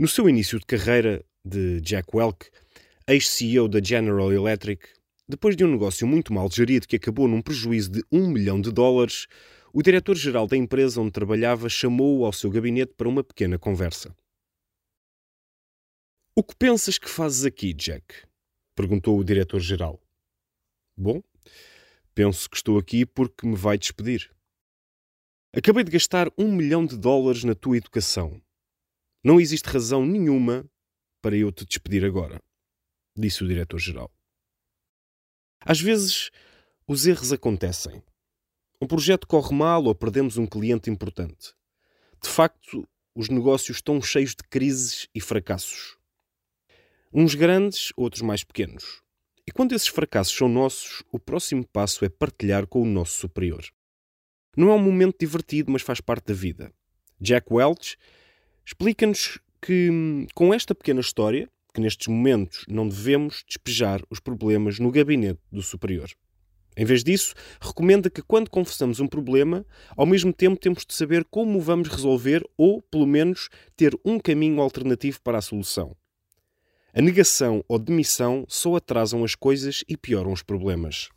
No seu início de carreira de Jack Welch, ex-CEO da General Electric, depois de um negócio muito mal gerido que acabou num prejuízo de um milhão de dólares, o diretor-geral da empresa onde trabalhava chamou-o ao seu gabinete para uma pequena conversa. O que pensas que fazes aqui, Jack? perguntou o diretor-geral. Bom, penso que estou aqui porque me vai despedir. Acabei de gastar um milhão de dólares na tua educação. Não existe razão nenhuma para eu te despedir agora, disse o diretor-geral. Às vezes, os erros acontecem. Um projeto corre mal ou perdemos um cliente importante. De facto, os negócios estão cheios de crises e fracassos. Uns grandes, outros mais pequenos. E quando esses fracassos são nossos, o próximo passo é partilhar com o nosso superior. Não é um momento divertido, mas faz parte da vida. Jack Welch explica-nos que, com esta pequena história, que nestes momentos não devemos despejar os problemas no gabinete do superior. Em vez disso, recomenda que quando confessamos um problema, ao mesmo tempo temos de saber como o vamos resolver ou, pelo menos, ter um caminho alternativo para a solução. A negação ou demissão só atrasam as coisas e pioram os problemas.